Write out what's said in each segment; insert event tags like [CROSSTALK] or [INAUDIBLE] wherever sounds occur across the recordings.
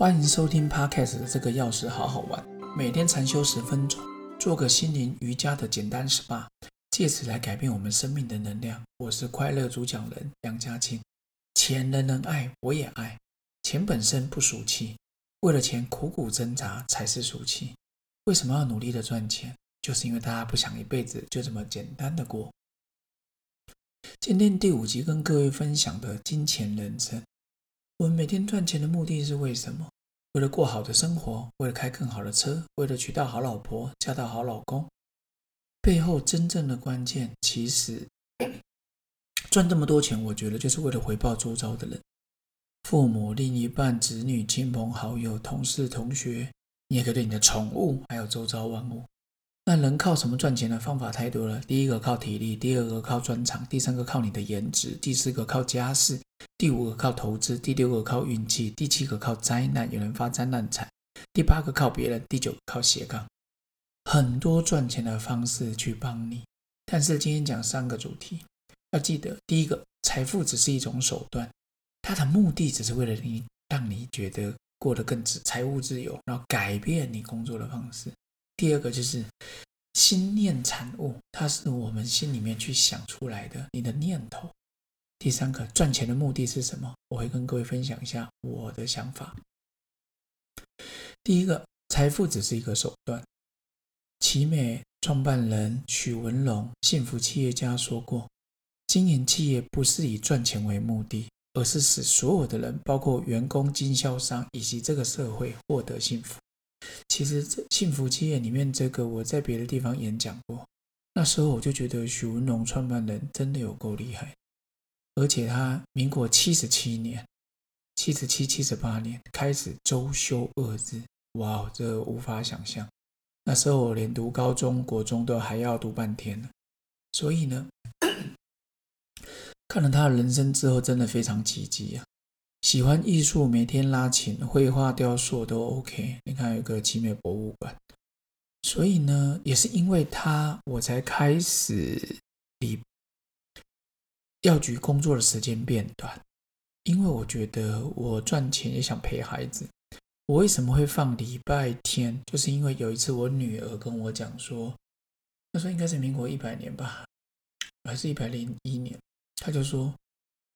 欢迎收听 Podcast 的这个钥匙好好玩，每天禅修十分钟，做个心灵瑜伽的简单 SPA，借此来改变我们生命的能量。我是快乐主讲人杨家庆。钱人人爱，我也爱。钱本身不俗气，为了钱苦苦挣扎才是俗气。为什么要努力的赚钱？就是因为大家不想一辈子就这么简单的过。今天第五集跟各位分享的金钱人生。我们每天赚钱的目的是为什么？为了过好的生活，为了开更好的车，为了娶到好老婆，嫁到好老公。背后真正的关键，其实赚这么多钱，我觉得就是为了回报周遭的人，父母、另一半、子女、亲朋好友、同事、同学，你也可以对你的宠物，还有周遭万物。那人靠什么赚钱的方法太多了。第一个靠体力，第二个靠专长，第三个靠你的颜值，第四个靠家世，第五个靠投资，第六个靠运气，第七个靠灾难，有人发灾难财，第八个靠别人，第九个靠斜杠，很多赚钱的方式去帮你。但是今天讲三个主题，要记得，第一个，财富只是一种手段，它的目的只是为了你，让你觉得过得更自财务自由，然后改变你工作的方式。第二个就是心念产物，它是我们心里面去想出来的，你的念头。第三个，赚钱的目的是什么？我会跟各位分享一下我的想法。第一个，财富只是一个手段。奇美创办人许文龙，幸福企业家说过，经营企业不是以赚钱为目的，而是使所有的人，包括员工、经销商以及这个社会获得幸福。其实，这幸福企业里面，这个我在别的地方演讲过。那时候我就觉得许文龙创办人真的有够厉害，而且他民国七十七年、七十七、七十八年开始周休二日，哇，这无法想象。那时候我连读高中国中都还要读半天呢。所以呢，[COUGHS] 看了他的人生之后，真的非常奇迹啊。喜欢艺术，每天拉琴、绘画、雕塑都 OK。你看，有个奇美博物馆。所以呢，也是因为他，我才开始比药局工作的时间变短。因为我觉得我赚钱也想陪孩子。我为什么会放礼拜天？就是因为有一次我女儿跟我讲说，那时候应该是民国一百年吧，还是一百零一年，她就说。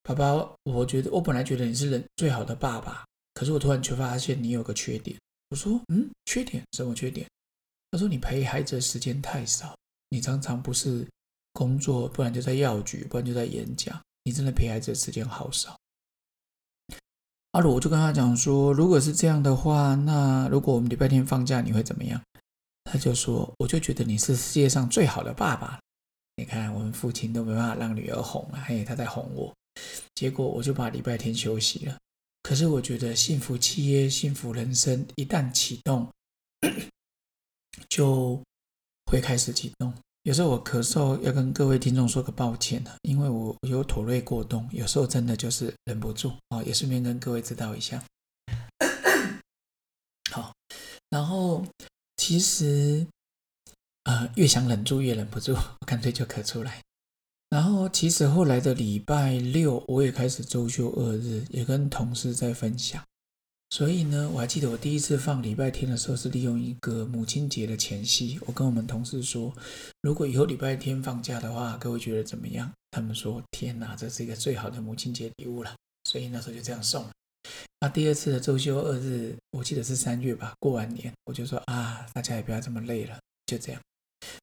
爸爸，我觉得我本来觉得你是人最好的爸爸，可是我突然却发现你有个缺点。我说，嗯，缺点什么缺点？他说你陪孩子的时间太少，你常常不是工作，不然就在药局，不然就在演讲，你真的陪孩子的时间好少。阿鲁，我就跟他讲说，如果是这样的话，那如果我们礼拜天放假，你会怎么样？他就说，我就觉得你是世界上最好的爸爸。你看，我们父亲都没办法让女儿哄了，嘿，他在哄我。结果我就把礼拜天休息了。可是我觉得幸福企业、幸福人生一旦启动，就会开始启动。有时候我咳嗽，要跟各位听众说个抱歉因为我有妥瑞过冬，有时候真的就是忍不住啊，也顺便跟各位知道一下。好，然后其实呃，越想忍住越忍不住，我干脆就咳出来。然后，其实后来的礼拜六，我也开始周休二日，也跟同事在分享。所以呢，我还记得我第一次放礼拜天的时候，是利用一个母亲节的前夕，我跟我们同事说，如果以后礼拜天放假的话，各位觉得怎么样？他们说：天哪，这是一个最好的母亲节礼物了。所以那时候就这样送了。那第二次的周休二日，我记得是三月吧，过完年，我就说啊，大家也不要这么累了，就这样。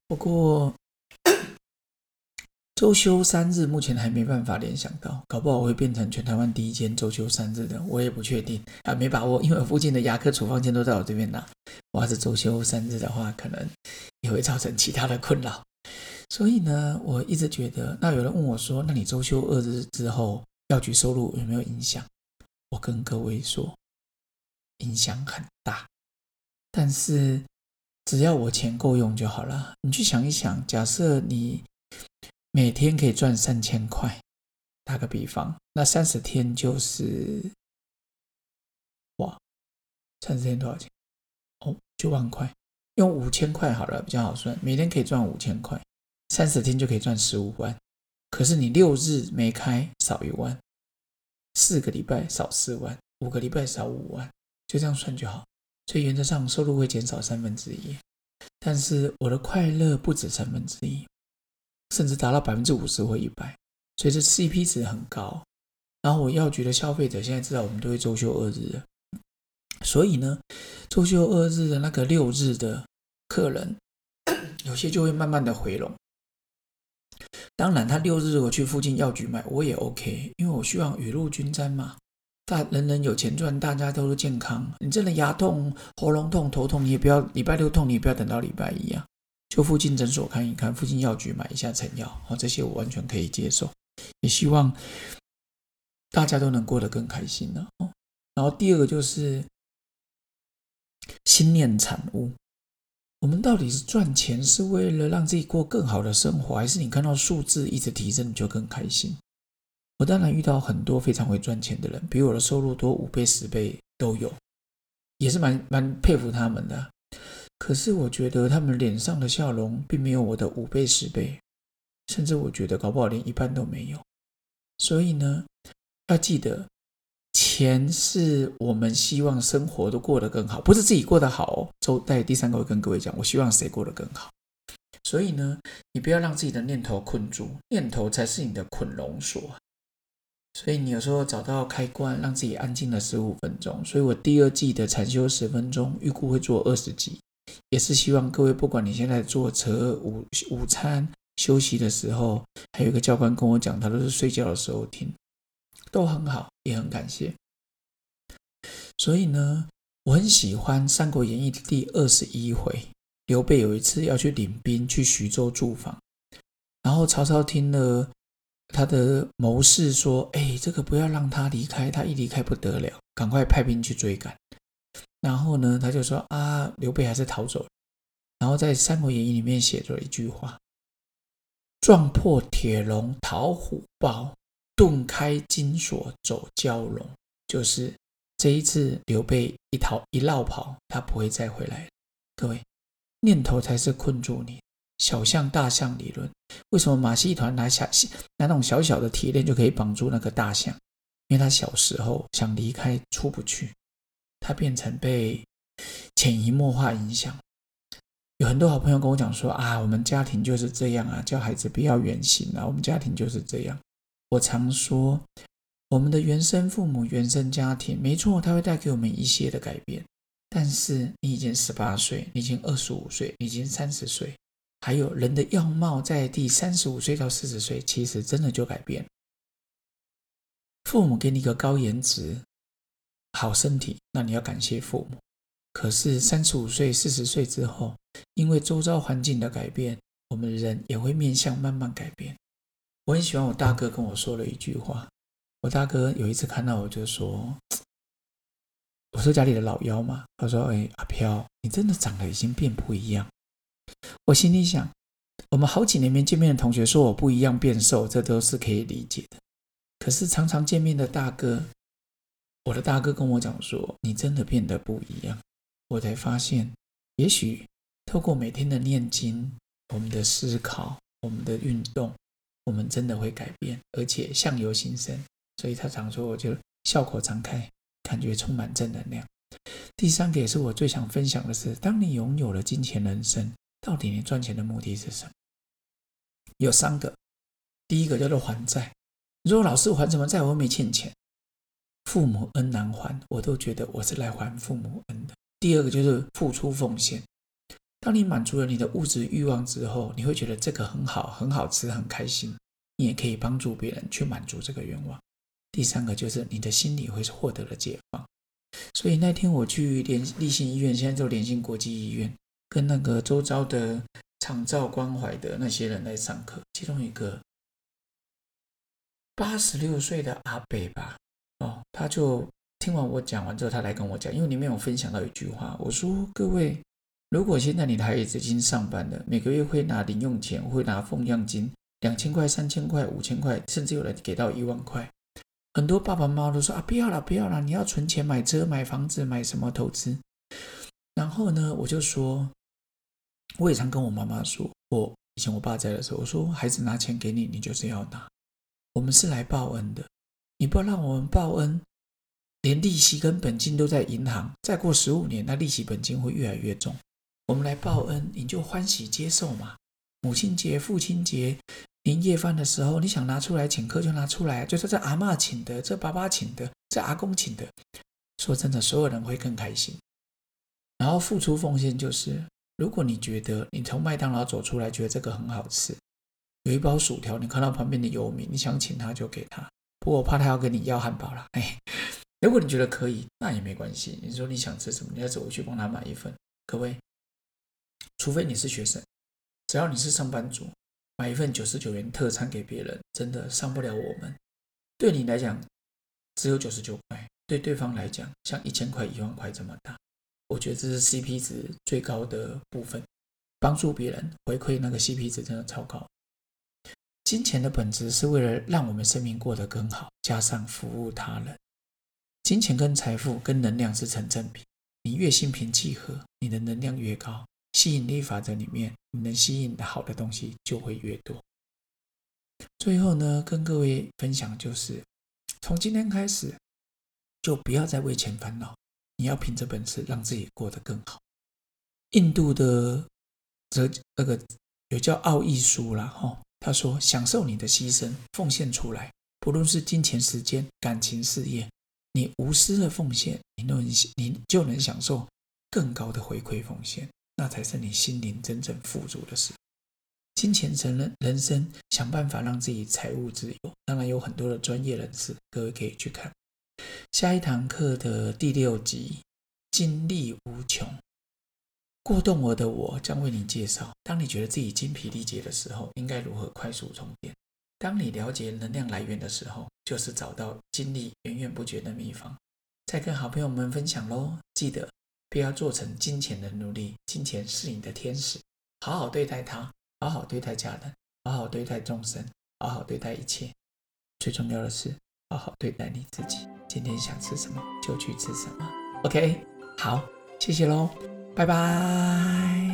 不过。周休三日，目前还没办法联想到，搞不好我会变成全台湾第一间周休三日的，我也不确定啊，没把握，因为我附近的牙科处方间都在我这边拿。我要是周休三日的话，可能也会造成其他的困扰。所以呢，我一直觉得，那有人问我说，那你周休二日之后，药局收入有没有影响？我跟各位说，影响很大，但是只要我钱够用就好了。你去想一想，假设你。每天可以赚三千块，打个比方，那三十天就是哇，三十天多少钱？哦，九万块。用五千块好了，比较好算。每天可以赚五千块，三十天就可以赚十五万。可是你六日没开，少一万；四个礼拜少四万；五个礼拜少五万，就这样算就好。所以原则上收入会减少三分之一，但是我的快乐不止三分之一，甚至达到百分之五十或一百，所以这 CP 值很高。然后我药局的消费者现在知道我们都会周休二日的，所以呢，周休二日的那个六日的客人，[COUGHS] 有些就会慢慢的回笼。当然，他六日我去附近药局买，我也 OK，因为我希望雨露均沾嘛。大人人有钱赚，大家都是健康。你真的牙痛、喉咙痛、头痛，你也不要礼拜六痛，你也不要等到礼拜一啊，就附近诊所看一看，附近药局买一下成药，哦，这些我完全可以接受。也希望大家都能过得更开心呢。哦，然后第二个就是心念产物。我们到底是赚钱是为了让自己过更好的生活，还是你看到数字一直提升你就更开心？我当然遇到很多非常会赚钱的人，比我的收入多五倍、十倍都有，也是蛮蛮佩服他们的。可是我觉得他们脸上的笑容并没有我的五倍、十倍，甚至我觉得搞不好连一半都没有。所以呢，要记得。钱是我们希望生活都过得更好，不是自己过得好。周在第三个会跟各位讲，我希望谁过得更好。所以呢，你不要让自己的念头困住，念头才是你的捆龙锁。所以你有时候找到开关，让自己安静了十五分钟。所以我第二季的禅修十分钟，预估会做二十集，也是希望各位，不管你现在坐车、午午餐、休息的时候，还有一个教官跟我讲，他都是睡觉的时候听。都很好，也很感谢。所以呢，我很喜欢《三国演义》的第二十一回，刘备有一次要去领兵去徐州驻防，然后曹操听了他的谋士说：“哎，这个不要让他离开，他一离开不得了，赶快派兵去追赶。”然后呢，他就说：“啊，刘备还是逃走。”然后在《三国演义》里面写着一句话：“撞破铁笼逃虎豹。”顿开金锁走蛟龙，就是这一次刘备一逃一绕跑，他不会再回来。各位，念头才是困住你。小象大象理论，为什么马戏团拿小拿那种小小的铁链就可以绑住那个大象？因为他小时候想离开出不去，他变成被潜移默化影响。有很多好朋友跟我讲说啊，我们家庭就是这样啊，教孩子不要远行啊，我们家庭就是这样。我常说，我们的原生父母、原生家庭，没错，它会带给我们一些的改变。但是你已经十八岁，你已经二十五岁，已经三十岁，还有人的样貌在第三十五岁到四十岁，其实真的就改变。父母给你一个高颜值、好身体，那你要感谢父母。可是三十五岁、四十岁之后，因为周遭环境的改变，我们人也会面向慢慢改变。我很喜欢我大哥跟我说了一句话。我大哥有一次看到我就说：“ [TSK] 我说家里的老幺嘛。”他说：“哎，阿飘，你真的长得已经变不一样。”我心里想，我们好几年没见面的同学说我不一样变瘦，这都是可以理解的。可是常常见面的大哥，我的大哥跟我讲说：“你真的变得不一样。”我才发现，也许透过每天的念经、我们的思考、我们的运动。我们真的会改变，而且相由心生，所以他常说，我就笑口常开，感觉充满正能量。第三个也是我最想分享的是，当你拥有了金钱人生，到底你赚钱的目的是什么？有三个，第一个叫做还债。你说老师还什么债？我又没欠钱，父母恩难还，我都觉得我是来还父母恩的。第二个就是付出奉献。当你满足了你的物质欲望之后，你会觉得这个很好，很好吃，很开心。你也可以帮助别人去满足这个愿望。第三个就是你的心理会获得了解放。所以那天我去联立信医院，现在就联信国际医院，跟那个周遭的长照关怀的那些人来上课。其中一个八十六岁的阿北吧，哦，他就听完我讲完之后，他来跟我讲，因为里面有分享到一句话，我说各位。如果现在你的孩子已经上班了，每个月会拿零用钱，会拿奉养金，两千块、三千块、五千块，甚至有人给到一万块。很多爸爸妈妈都说啊，不要了，不要了，你要存钱买车、买房子、买什么投资。然后呢，我就说，我也常跟我妈妈说，我以前我爸在的时候，我说孩子拿钱给你，你就是要拿。我们是来报恩的，你不要让我们报恩，连利息跟本金都在银行，再过十五年，那利息本金会越来越重。我们来报恩，你就欢喜接受嘛。母亲节、父亲节、年夜饭的时候，你想拿出来请客就拿出来，就是这阿妈请的，这爸爸请的，这阿公请的。说真的，所有人会更开心。然后付出奉献就是，如果你觉得你从麦当劳走出来，觉得这个很好吃，有一包薯条，你看到旁边的游民，你想请他就给他。不过我怕他要跟你要汉堡了。哎，如果你觉得可以，那也没关系。你说你想吃什么，你要走回去帮他买一份。各位。除非你是学生，只要你是上班族，买一份九十九元特餐给别人，真的伤不了我们。对你来讲，只有九十九块；对对方来讲，像一千块、一万块这么大。我觉得这是 CP 值最高的部分，帮助别人回馈那个 CP 值真的超高。金钱的本质是为了让我们生命过得更好，加上服务他人。金钱跟财富跟能量是成正比，你越心平气和，你的能量越高。吸引力法则里面，你能吸引的好的东西就会越多。最后呢，跟各位分享就是，从今天开始，就不要再为钱烦恼，你要凭着本事让自己过得更好。印度的哲那个有叫奥义书啦，哈，他说：享受你的牺牲，奉献出来，不论是金钱、时间、感情、事业，你无私的奉献，你都能你就能享受更高的回馈奉献。那才是你心灵真正富足的事。金钱成了人生，想办法让自己财务自由。当然有很多的专业人士，各位可以去看下一堂课的第六集。精力无穷，过动儿的我将为你介绍：当你觉得自己精疲力竭的时候，应该如何快速充电？当你了解能量来源的时候，就是找到精力源源不绝的秘方。再跟好朋友们分享喽！记得。不要做成金钱的奴隶，金钱是你的天使，好好对待他，好好对待家人，好好对待众生，好好对待一切。最重要的是，好好对待你自己。今天想吃什么就去吃什么。OK，好，谢谢喽，拜拜。